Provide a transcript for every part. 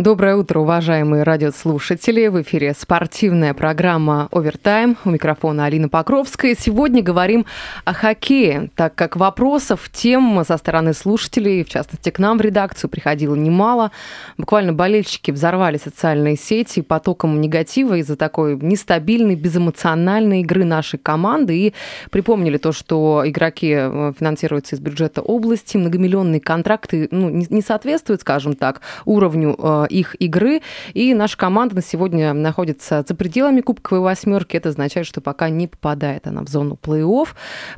Доброе утро, уважаемые радиослушатели. В эфире спортивная программа «Овертайм». У микрофона Алина Покровская. Сегодня говорим о хоккее, так как вопросов, тем со стороны слушателей, в частности, к нам в редакцию приходило немало. Буквально болельщики взорвали социальные сети потоком негатива из-за такой нестабильной, безэмоциональной игры нашей команды. И припомнили то, что игроки э, финансируются из бюджета области, многомиллионные контракты ну, не соответствуют, скажем так, уровню э, их игры. И наша команда на сегодня находится за пределами Кубковой восьмерки. Это означает, что пока не попадает она в зону плей-офф.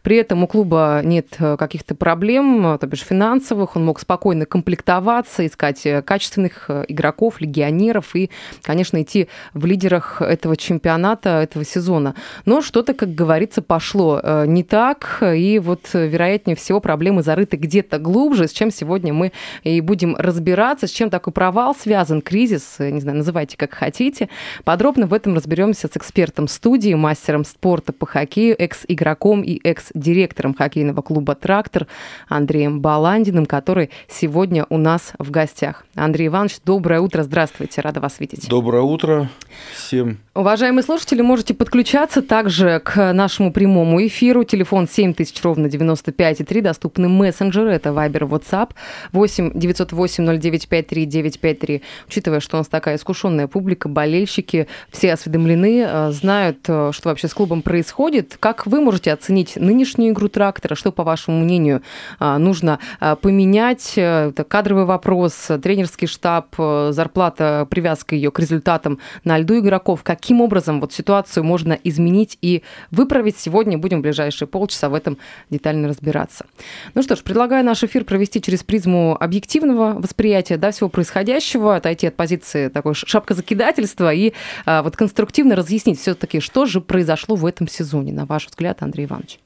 При этом у клуба нет э, каких-то проблем, то бишь финансовых. Он мог спокойно комплектоваться, искать э, качественных э, игроков, легионеров и, конечно, идти в лидерах этого чемпионата, этого сезона. Но что-то, как говорится, пошло не так. И вот, вероятнее всего, проблемы зарыты где-то глубже, с чем сегодня мы и будем разбираться, с чем такой провал связан связан кризис, э, не знаю, называйте как хотите. Подробно в этом разберемся с экспертом студии, мастером спорта по хоккею, экс-игроком и экс-директором хоккейного клуба «Трактор» Андреем Баландиным, который сегодня у нас в гостях. Андрей Иванович, доброе утро, здравствуйте, рада вас видеть. Доброе утро всем. Уважаемые слушатели, можете подключаться также к нашему прямому эфиру. Телефон 7000 ровно 95,3, доступны мессенджеры, это Viber, WhatsApp, 8 908 0953 953 учитывая, что у нас такая искушенная публика, болельщики, все осведомлены, э, знают, э, что вообще с клубом происходит. Как вы можете оценить нынешнюю игру трактора? Что, по вашему мнению, э, нужно поменять? Это кадровый вопрос, тренерский штаб, зарплата, привязка ее к результатам на льду игроков. Каким образом вот ситуацию можно изменить и выправить? Сегодня будем в ближайшие полчаса в этом детально разбираться. Ну что ж, предлагаю наш эфир провести через призму объективного восприятия да, всего происходящего, отойти от позиции такой шапкозакидательства и а, вот конструктивно разъяснить все-таки, что же произошло в этом сезоне, на ваш взгляд, Андрей Иванович?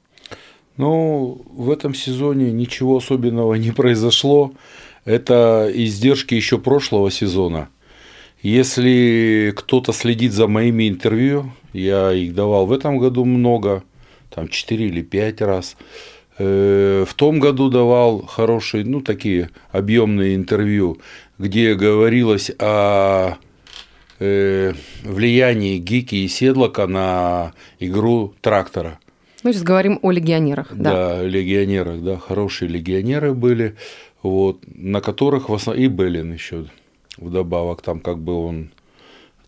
Ну, в этом сезоне ничего особенного не произошло. Это издержки еще прошлого сезона. Если кто-то следит за моими интервью, я их давал в этом году много, там 4 или 5 раз. Э, в том году давал хорошие, ну, такие объемные интервью где говорилось о э, влиянии Гики и Седлока на игру трактора. Мы сейчас говорим о легионерах, да. Да, легионерах, да, хорошие легионеры были, вот, на которых в основном и Беллин еще вдобавок, там как бы он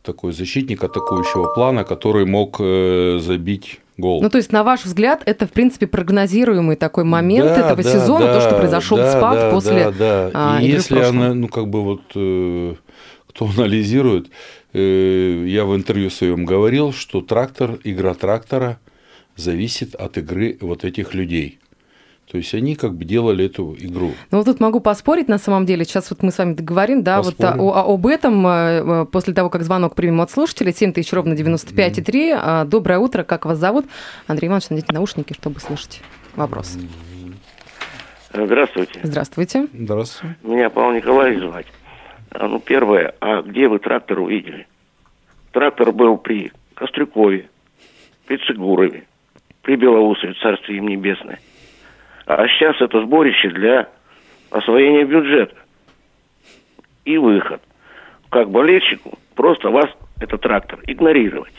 такой защитник атакующего плана, который мог э, забить гол. Ну, то есть, на ваш взгляд, это, в принципе, прогнозируемый такой момент да, этого да, сезона, да, то, что произошел да, спад да, после да, да. А, И если она, ну, как бы вот, э, кто анализирует, э, я в интервью своем говорил, что трактор, игра трактора зависит от игры вот этих людей. То есть они как бы делали эту игру. Ну вот тут могу поспорить на самом деле. Сейчас вот мы с вами договорим, да, Поспорим. вот о, об этом э, э, после того, как звонок примем от слушателей. 7 тысяч ровно 95,3. Mm-hmm. Доброе утро, как вас зовут? Андрей Иванович, наденьте наушники, чтобы слышать вопрос. Здравствуйте. Здравствуйте. Здравствуйте. Меня Павел Николаевич звать. А, ну, первое, а где вы трактор увидели? Трактор был при Кострюкове, при Цигурове, при Белоусове, царствие им небесное. А сейчас это сборище для освоения бюджета. И выход. Как болельщику, просто вас, этот трактор, игнорировать.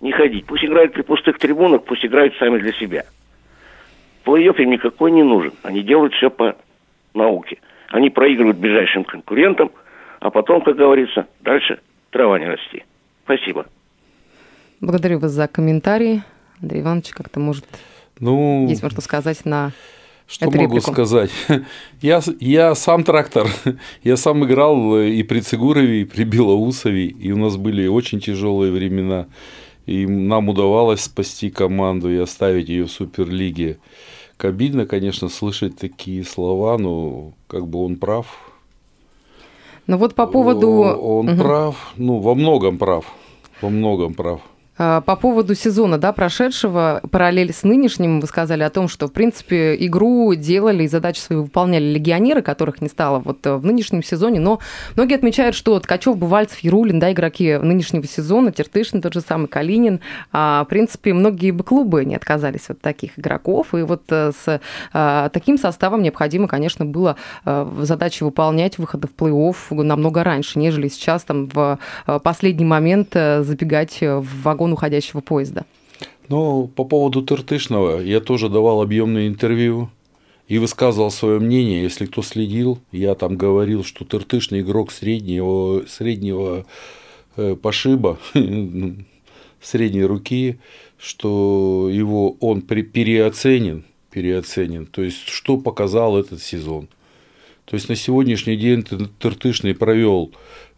Не ходить. Пусть играют при пустых трибунах, пусть играют сами для себя. Плей-офф им никакой не нужен. Они делают все по науке. Они проигрывают ближайшим конкурентам, а потом, как говорится, дальше трава не расти. Спасибо. Благодарю вас за комментарии. Андрей Иванович как-то может ну, есть можно сказать на что Эту могу реплику. сказать? Я, я сам трактор. Я сам играл и при Цигурове, и при Белоусове, и у нас были очень тяжелые времена. И нам удавалось спасти команду и оставить ее в Суперлиге. Обидно, конечно, слышать такие слова, но как бы он прав. Ну вот по поводу... Он угу. прав, ну во многом прав, во многом прав. А, по поводу сезона, да, прошедшего, параллель с нынешним, вы сказали о том, что, в принципе, игру делали и задачи свои выполняли легионеры, которых не стало вот э, в нынешнем сезоне, но многие отмечают, что Ткачев, Бувальцев, Ярулин, да, игроки нынешнего сезона, Тертышин, тот же самый Калинин, а, в принципе, многие бы клубы не отказались от таких игроков, и вот э, с таким составом необходимо, конечно, было задачи выполнять выхода в плей-офф намного раньше, нежели сейчас там в последний момент забегать в вагон вагон уходящего поезда. Ну, по поводу Тыртышного, я тоже давал объемное интервью и высказывал свое мнение. Если кто следил, я там говорил, что Тыртышный игрок среднего, среднего э, пошиба, средней руки, что его он переоценен, переоценен. То есть, что показал этот сезон. То есть, на сегодняшний день Тыртышный провел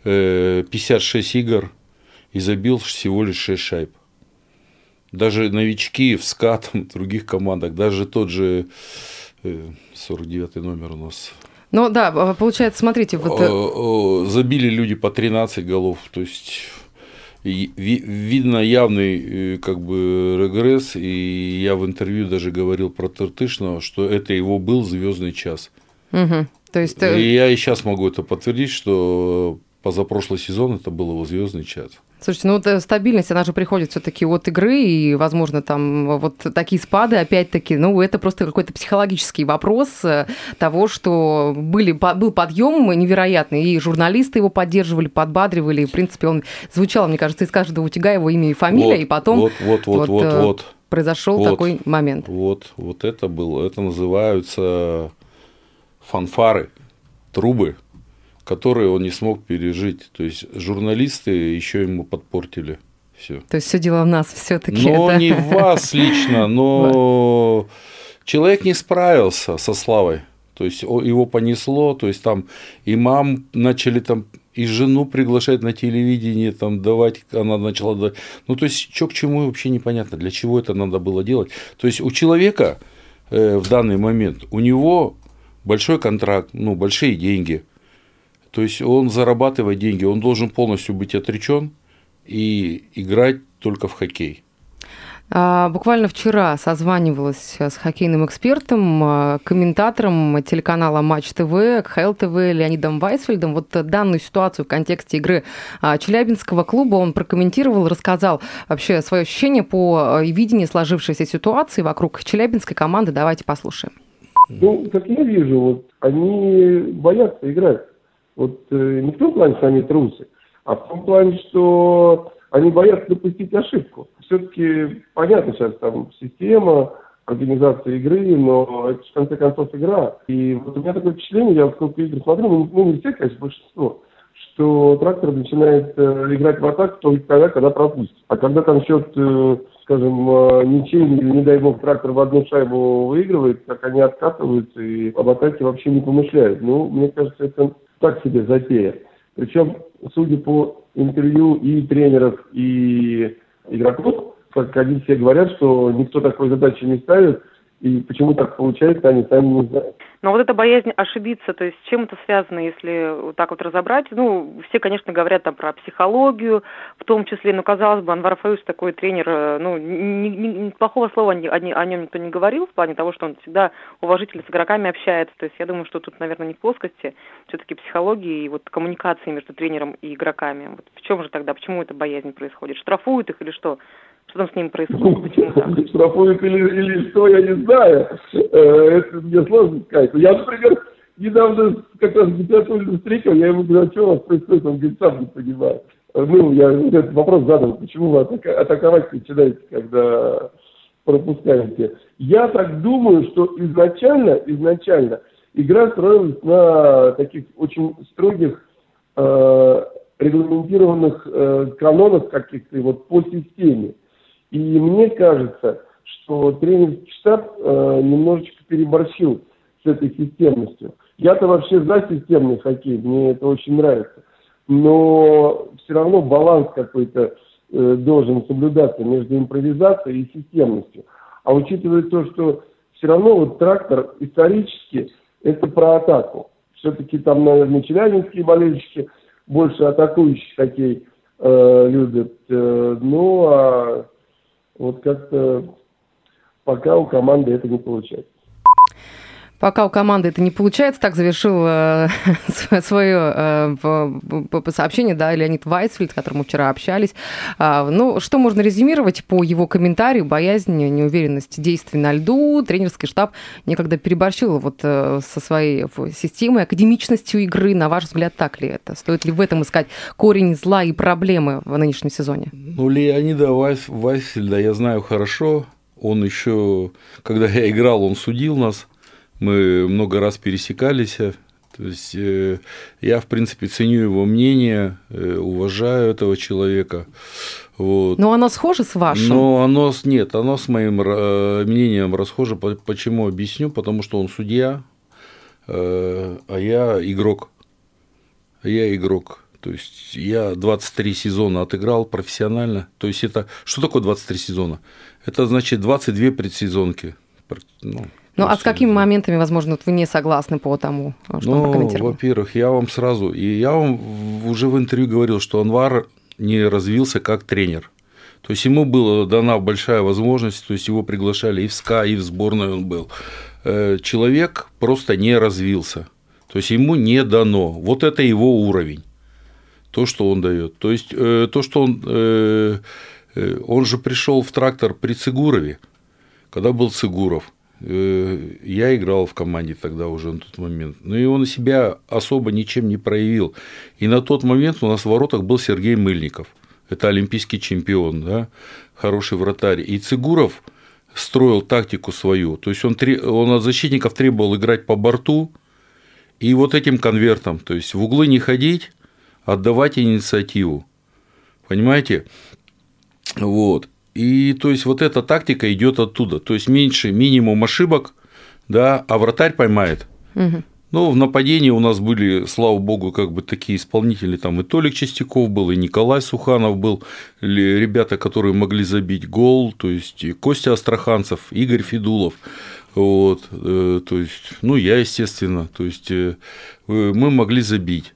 56 э, игр, и забил всего лишь 6 шайб. Даже новички в СКА, там, в других командах, даже тот же 49 э, номер у нас. Ну да, а, получается, смотрите, вот... Э, забили люди по 13 голов, то есть видно явный э, как бы регресс, и я в интервью даже говорил про Тыртышного, что это его был звездный час. Угу. То есть... И я и сейчас могу это подтвердить, что позапрошлый сезон это был его звездный час. Слушайте, ну вот э, стабильность, она же приходит все-таки от игры, и, возможно, там вот такие спады, опять-таки, ну, это просто какой-то психологический вопрос э, того, что были, был подъем невероятный, и журналисты его поддерживали, подбадривали, и, в принципе, он звучал, мне кажется, из каждого утюга его имя и фамилия, вот, и потом вот, вот, вот, вот, вот, вот. произошел вот, такой момент. Вот, вот это было, это называются фанфары, трубы, которые он не смог пережить. То есть журналисты еще ему подпортили все. То есть все дело в нас все-таки. Но да? не в вас лично, но человек не справился со славой. То есть его понесло, то есть там и мам начали там и жену приглашать на телевидение, там давать, она начала, ну то есть что к чему вообще непонятно, для чего это надо было делать. То есть у человека э, в данный момент у него большой контракт, ну большие деньги, то есть он зарабатывает деньги, он должен полностью быть отречен и играть только в хоккей. А, буквально вчера созванивалась с хоккейным экспертом, а, комментатором телеканала Матч ТВ, КХЛ ТВ Леонидом Вайсфельдом. Вот данную ситуацию в контексте игры а, Челябинского клуба он прокомментировал, рассказал вообще свое ощущение по видению сложившейся ситуации вокруг челябинской команды. Давайте послушаем. Ну, как я вижу, вот они боятся играть. Вот э, не в том плане, что они трусы, а в том плане, что они боятся допустить ошибку. Все-таки понятно сейчас там система, организация игры, но это в конце концов игра. И вот у меня такое впечатление, я сколько игр смотрю, ну, ну не все, конечно, большинство, что трактор начинает э, играть в атаку только тогда, когда пропустит. А когда там счет, э, скажем, э, ничейный или, не дай бог, трактор в одну шайбу выигрывает, так они откатываются и об атаке вообще не помышляют. Ну, мне кажется, это так себе затея. Причем, судя по интервью и тренеров, и игроков, как они все говорят, что никто такой задачи не ставит, и почему так получается, они сами не знают. Но вот эта боязнь ошибиться, то есть с чем это связано, если вот так вот разобрать? Ну, все, конечно, говорят там про психологию, в том числе, ну, казалось бы, Анвар Фаюс такой тренер, э, ну, ни, ни, ни, плохого слова о, о, о нем никто не говорил, в плане того, что он всегда уважительно с игроками общается. То есть я думаю, что тут, наверное, не в плоскости, все-таки психологии и вот коммуникации между тренером и игроками. Вот в чем же тогда, почему эта боязнь происходит? Штрафуют их или что? Что там с ними происходит? Ну, штрафуют или, или что, я не знаю. Э, это мне сложно сказать. Я, например, недавно как раз Гипсатулина встретил, я ему говорю, а что у вас происходит? Он говорит, сам не понимаю. Ну, я этот вопрос задал, почему вы атаковать начинаете, когда пропускаете. Я так думаю, что изначально, изначально игра строилась на таких очень строгих э, регламентированных э, канонах каких-то вот по системе. И мне кажется, что тренерский штаб э, немножечко переборщил с этой системностью. Я-то вообще за системный хоккей, мне это очень нравится. Но все равно баланс какой-то э, должен соблюдаться между импровизацией и системностью. А учитывая то, что все равно вот трактор исторически это про атаку. Все-таки там, наверное, челябинские болельщики больше атакующий хоккей э, любят. Э, ну, а вот как-то пока у команды это не получается. Пока у команды это не получается, так завершил э, свое э, сообщение да, Леонид Вайсфельд, с которым мы вчера общались. А, ну, что можно резюмировать по его комментарию? Боязнь, неуверенность действий на льду. Тренерский штаб некогда переборщил вот э, со своей системой, академичностью игры. На ваш взгляд, так ли это? Стоит ли в этом искать корень зла и проблемы в нынешнем сезоне? Ну, Леонида Вайсфельда я знаю хорошо. Он еще, когда я играл, он судил нас мы много раз пересекались. То есть э, я, в принципе, ценю его мнение, э, уважаю этого человека. Вот. Но оно схоже с вашим? Но оно нет, оно с моим э, мнением расхоже. Почему объясню? Потому что он судья, а я игрок. Я игрок. То есть я 23 сезона отыграл профессионально. То есть это что такое 23 сезона? Это значит 22 предсезонки. Ну, ну, а с какими моментами, возможно, вы не согласны по тому, что ну, он прокомментировал? Во-первых, я вам сразу, и я вам уже в интервью говорил, что Анвар не развился как тренер. То есть ему была дана большая возможность, то есть его приглашали и в СКА, и в сборную он был. Э, человек просто не развился. То есть ему не дано. Вот это его уровень. То, что он дает. То есть э, то, что он. Э, он же пришел в трактор при Цигурове, когда был Цигуров. Э, я играл в команде тогда уже на тот момент. Но и он себя особо ничем не проявил. И на тот момент у нас в воротах был Сергей Мыльников. Это олимпийский чемпион, да, хороший вратарь. И Цигуров строил тактику свою. То есть он, он от защитников требовал играть по борту и вот этим конвертом. То есть в углы не ходить, отдавать инициативу. Понимаете? Вот. И то есть вот эта тактика идет оттуда. То есть меньше минимум ошибок, да, а вратарь поймает. Угу. Ну, в нападении у нас были, слава богу, как бы такие исполнители, там и Толик Чистяков был, и Николай Суханов был, ребята, которые могли забить гол, то есть и Костя Астраханцев, Игорь Федулов, вот, э, то есть, ну, я, естественно, то есть э, мы могли забить.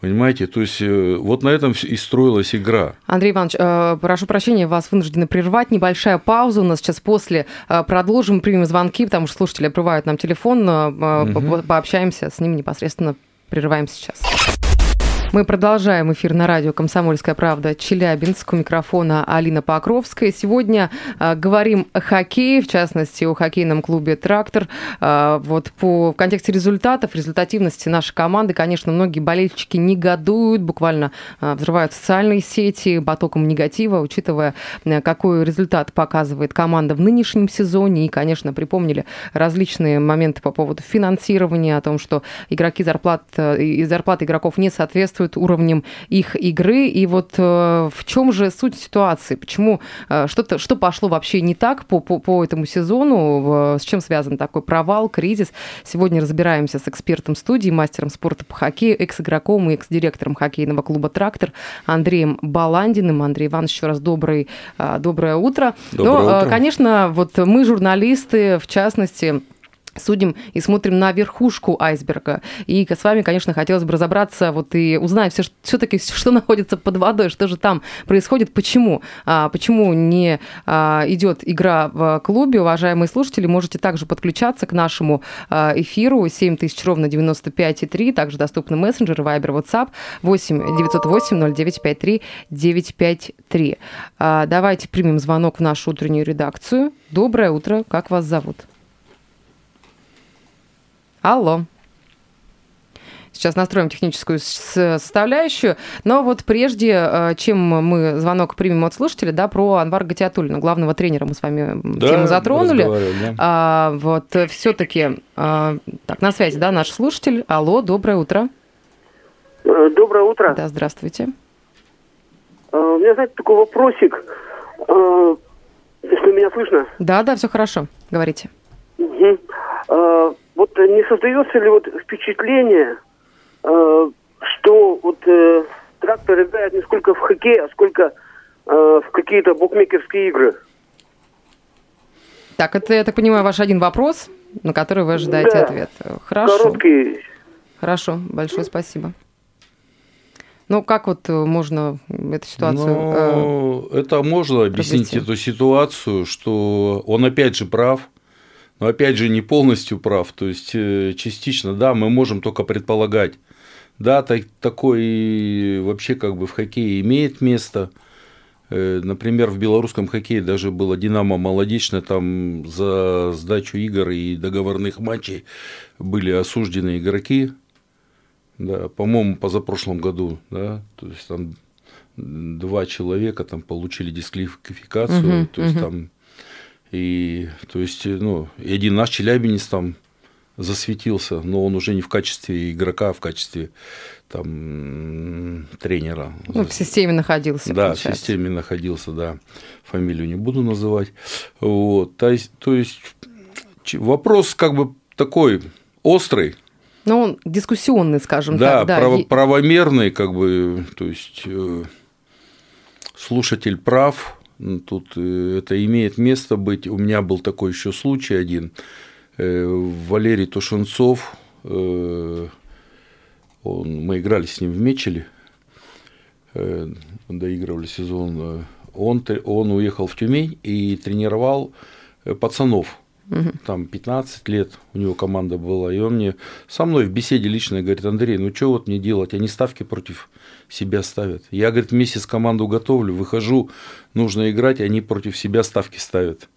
Понимаете, то есть э, вот на этом и строилась игра. Андрей Иванович, э, прошу прощения, вас вынуждены прервать. Небольшая пауза у нас сейчас после. Э, продолжим, примем звонки, потому что слушатели обрывают нам телефон. Угу. Пообщаемся с ними непосредственно. Прерываем сейчас. Мы продолжаем эфир на радио «Комсомольская правда» Челябинск. У микрофона Алина Покровская. Сегодня э, говорим о хоккее, в частности, о хоккейном клубе «Трактор». Э, вот по, в контексте результатов, результативности нашей команды, конечно, многие болельщики негодуют, буквально э, взрывают социальные сети потоком негатива, учитывая, э, какой результат показывает команда в нынешнем сезоне. И, конечно, припомнили различные моменты по поводу финансирования, о том, что игроки зарплат, э, зарплаты игроков не соответствуют соответствует уровням их игры. И вот э, в чем же суть ситуации? Почему э, что-то, что пошло вообще не так по, по, по этому сезону? С чем связан такой провал, кризис? Сегодня разбираемся с экспертом студии, мастером спорта по хоккею, экс-игроком и экс-директором хоккейного клуба «Трактор» Андреем Баландиным. Андрей Иванович, еще раз добрый, э, доброе утро. Доброе Но, утро. конечно, вот мы, журналисты, в частности, судим и смотрим на верхушку айсберга. И с вами, конечно, хотелось бы разобраться вот и узнать все, все-таки, что находится под водой, что же там происходит, почему, а, почему не а, идет игра в клубе. Уважаемые слушатели, можете также подключаться к нашему а, эфиру 7000 ровно 95,3, также доступны мессенджеры, Viber, WhatsApp 8 908 0953 953. А, давайте примем звонок в нашу утреннюю редакцию. Доброе утро, как вас зовут? Алло. Сейчас настроим техническую составляющую. Но вот прежде, э, чем мы звонок примем от слушателя, да, про Анвара Гатиатулина, главного тренера мы с вами да, тему затронули. Да. А, вот все-таки, а, так, на связи, да, наш слушатель. Алло, доброе утро. Э, доброе утро. Да, здравствуйте. Э, у меня, знаете, такой вопросик. Если меня слышно? Да, да, все хорошо. Говорите. Угу вот э, не создается ли вот впечатление, э, что вот э, трактор играет не сколько в хоккей, а сколько э, в какие-то букмекерские игры? Так, это, я так понимаю, ваш один вопрос, на который вы ожидаете да. ответ. Хорошо. Короткий. Хорошо, большое спасибо. Ну, как вот э, можно эту ситуацию... э, Ну, это можно объяснить эту ситуацию, что он опять же прав, но опять же не полностью прав. То есть э, частично, да, мы можем только предполагать. Да, так- такой вообще как бы в хоккее имеет место. Э, Например, в белорусском хоккее даже было Динамо молодечно, там за сдачу игр и договорных матчей были осуждены игроки. Да, по-моему, позапрошлом году, да, то есть там два человека там получили дисквалификацию, Мгм, то есть мгм. там и то есть ну и один наш челябинец там засветился, но он уже не в качестве игрока, а в качестве там тренера. ну, в системе находился, Да, в получается. системе находился, да. Фамилию не буду называть. Вот. То есть, то есть вопрос как бы такой острый, Ну, он дискуссионный, скажем да, так. Да, право- правомерный, как бы, то есть э, слушатель прав, тут э, это имеет место быть. У меня был такой еще случай один. Э, Валерий Тушенцов, э, он, мы играли с ним в Мечеле, доигрывали сезон. Он, он уехал в Тюмень и тренировал э, пацанов. Там 15 лет у него команда была. И он мне со мной в беседе лично говорит, Андрей, ну что вот мне делать? Они ставки против себя ставят. Я, говорит, месяц команду готовлю, выхожу, нужно играть, они против себя ставки ставят.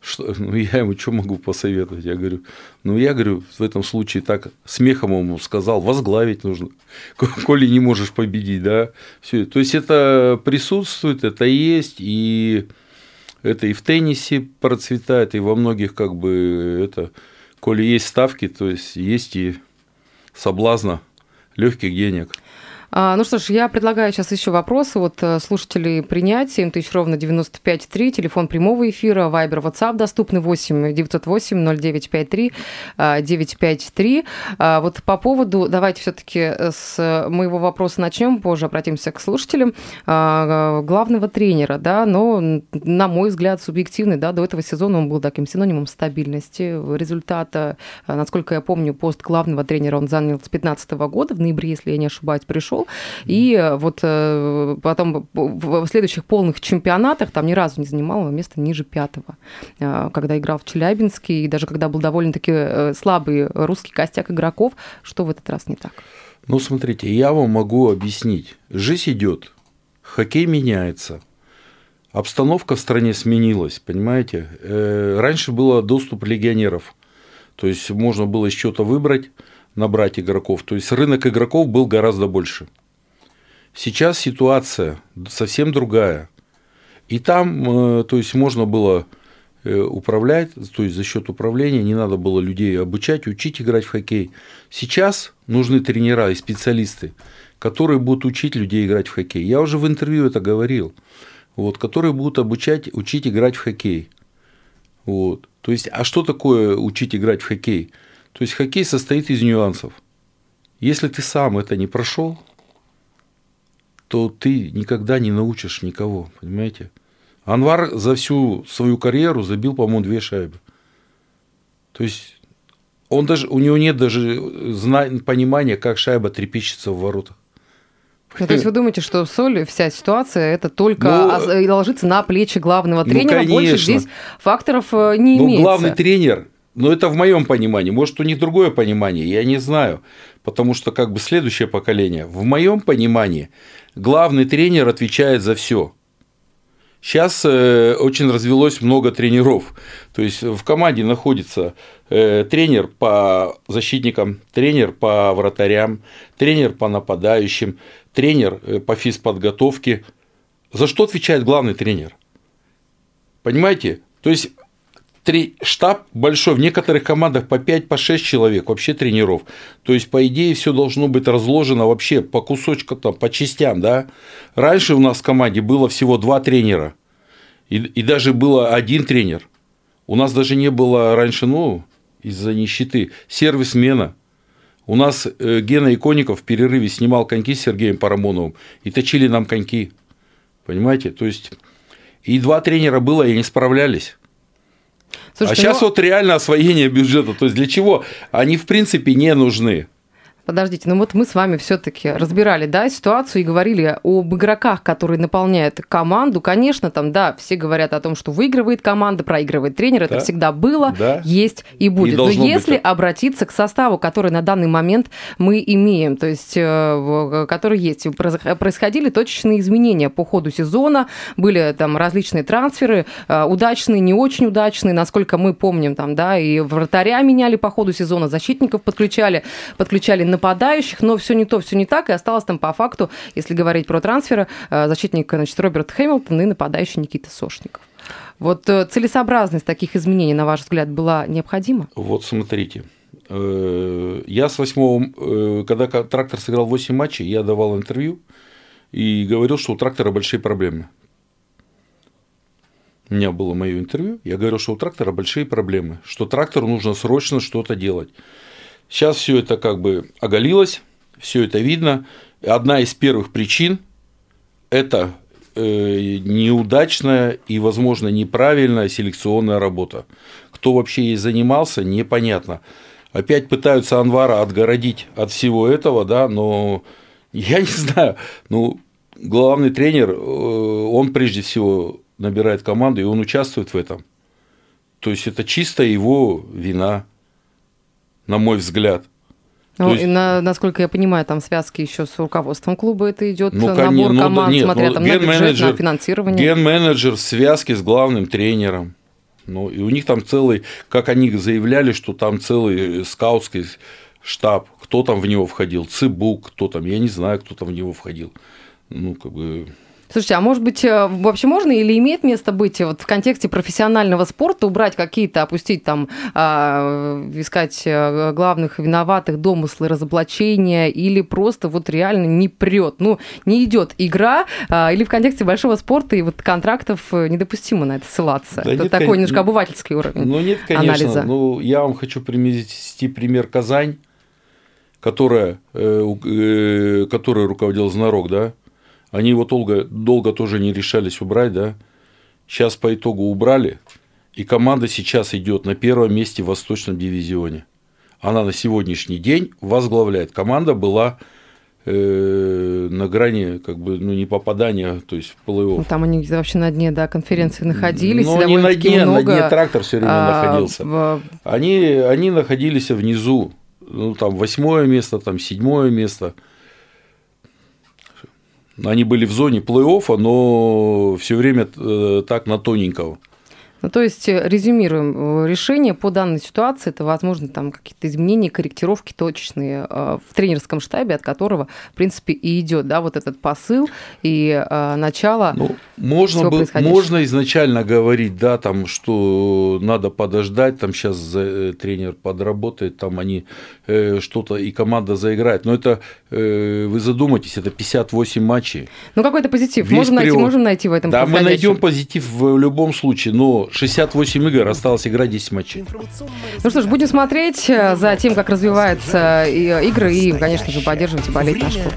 Что, ну, я ему что могу посоветовать? Я говорю, ну, я говорю, в этом случае так смехом ему сказал, возглавить нужно, коли не можешь победить, да. Все. То есть, это присутствует, это есть, и это и в теннисе процветает, и во многих, как бы, это, коли есть ставки, то есть, есть и соблазна легких денег. А, ну что ж, я предлагаю сейчас еще вопросы вот э, слушателей принять. 7 тысяч ровно 95,3, телефон прямого эфира, вайбер, WhatsApp доступны 8 908 0953 а, 953. А, Вот по поводу, давайте все-таки с моего вопроса начнем, позже обратимся к слушателям. А, Главного тренера, да, но, на мой взгляд, субъективный, да, до этого сезона он был таким синонимом стабильности, результата. А, Насколько я помню, пост главного тренера он занял с 2015 года, в ноябре, если я не ошибаюсь, пришел. И э, вот э, потом в следующих полных чемпионатах там ни разу не занимал место ниже пятого, Э, когда играл в Челябинске, и даже когда был довольно-таки слабый русский костяк игроков, что в этот раз не так? Ну, смотрите, я вам могу объяснить. Жизнь идет, хоккей меняется, обстановка в стране сменилась, понимаете? Раньше был доступ легионеров, то есть можно было из чего-то выбрать, набрать игроков. То есть рынок игроков был гораздо больше. Сейчас ситуация совсем другая. И там, э, то есть, можно было э, управлять, то есть за счет управления не надо было людей обучать, учить играть в хоккей. Сейчас нужны тренера и специалисты, которые будут учить людей играть в хоккей. Я уже в интервью это говорил. Вот, которые будут обучать, учить играть в хоккей. Вот. То есть, а что такое учить играть в хоккей? То есть хоккей состоит из нюансов. Если ты сам это не прошел, то ты никогда не научишь никого, понимаете? Анвар за всю свою карьеру забил, по-моему, две шайбы. То есть он даже, у него нет даже понимания, как шайба трепещется в воротах. Ну, то есть вы думаете, что соль, вся ситуация, это только Ну, э, ложится на плечи главного ну, тренера, больше конечно. здесь факторов э, не Ну, имеется. главный тренер, ну, это в моем понимании, может, у них другое понимание, я не знаю, потому что как бы следующее поколение. В моем понимании главный тренер отвечает за все. Сейчас э, очень развелось много тренеров. То есть в команде находится э, тренер по защитникам, тренер по вратарям, тренер по нападающим, тренер э, по физподготовке. За что отвечает главный тренер? Понимаете? То есть три, штаб большой, в некоторых командах по 5, по 6 человек вообще тренеров. То есть, по идее, все должно быть разложено вообще по кусочкам, там, по частям, да. Раньше у нас в команде было всего два тренера, и, и даже было один тренер. У нас даже не было раньше, ну, из-за нищеты, сервисмена. У нас э, Гена Иконников в перерыве снимал коньки с Сергеем Парамоновым и точили нам коньки. Понимаете? То есть, и два тренера было, и они справлялись. Слушайте, а сейчас ну, вот реально освоение бюджета. То есть для чего? Они в принципе не нужны. Подождите, ну вот мы с вами все-таки разбирали, да, ситуацию и говорили об игроках, которые наполняют команду. Конечно, там, да, все говорят о том, что выигрывает команда, проигрывает тренер. Это Да. всегда было, Да. есть и будет. Но должно быть если так. обратиться к составу, который на данный момент мы имеем, то есть, э, который есть, происходили точечные изменения по ходу сезона, были там различные трансферы, э, удачные, не очень удачные, насколько мы помним, там, да, и вратаря меняли по ходу сезона, защитников подключали, подключали нападающих, но все не то, все не так, и осталось там по факту, если говорить про трансферы, э, защитник, значит, Роберт Хэмилтон и нападающий Никита Сошников. Вот э, целесообразность таких изменений, на ваш взгляд, была необходима? Вот смотрите. Э, Я с восьмого, когда трактор сыграл 8 матчей, я давал интервью и говорил, что у трактора большие проблемы. У меня было мое интервью, я говорил, что у трактора большие проблемы, что трактору нужно срочно что-то делать. Сейчас все это как бы оголилось, все это видно. Одна из первых причин – это э, неудачная и, возможно, неправильная селекционная работа. Кто вообще ей занимался, непонятно. Опять пытаются Анвара отгородить от всего этого, да, но я не знаю. Ну, главный тренер, э, он прежде всего набирает команду, и он участвует в этом. То есть это чисто его вина, на мой взгляд. Ну, есть- на- насколько я понимаю, там связки еще с руководством клуба это идет Ну, набор ну, команд, нет, смотря ну, там на бюджет, на финансирование. Ген-менеджер в связке с главным тренером. Ну, и у них там целый, как они заявляли, что там целый скаутский штаб. Кто там в него входил? Цыбук, кто там? Я не знаю, кто там в него входил. Ну, как бы... Слушайте, а может быть, э, вообще можно или имеет место быть э, вот в контексте профессионального спорта убрать какие-то, опустить там, а, искать э, главных виноватых, домыслы, разоблачения, или просто вот реально не прет, ну, не идет игра, а, или в контексте большого спорта и вот контрактов э, недопустимо на это ссылаться. Да это нет, такой кон- немножко обывательский уровень. Ну, нет, конечно. анализа. Ну, я вам хочу привести пример Казань, которая, э, э, которой руководил Знарок, да. Они его долго, долго тоже не решались убрать, да. Сейчас по итогу убрали, и команда сейчас идет на первом месте в Восточном дивизионе. Она на сегодняшний день возглавляет. Команда была э, на грани как бы ну не попадания, то есть в плей-офф. Ну, там они вообще на дне, да, конференции находились. Ну, не на дне, на много, дне трактор все время а, находился. в- Они, они находились внизу, ну, там, восьмое место, там, седьмое место. Они были в зоне плей-оффа, но все время э, так на тоненького. Ну, то есть, э, резюмируем, э, решение по данной ситуации, это, возможно, там какие-то изменения, корректировки точечные э, в тренерском штабе, от которого, в принципе, и идет, да, вот этот посыл и начало. Ну, можно, всего бы, происходящего. можно изначально говорить, да, там, что надо подождать, там сейчас тренер подработает, там они что-то, и команда заиграет. Но это, вы задумайтесь, это 58 матчей. ну, какой-то позитив. Весь Можем найти, можем найти в этом Да, мы найдем позитив в любом случае, но 68 игр осталось играть 10 матчей. Ну что ж, будем смотреть э, за тем, как развиваются и- игры, и, конечно же, поддерживать и болеть наш клуб.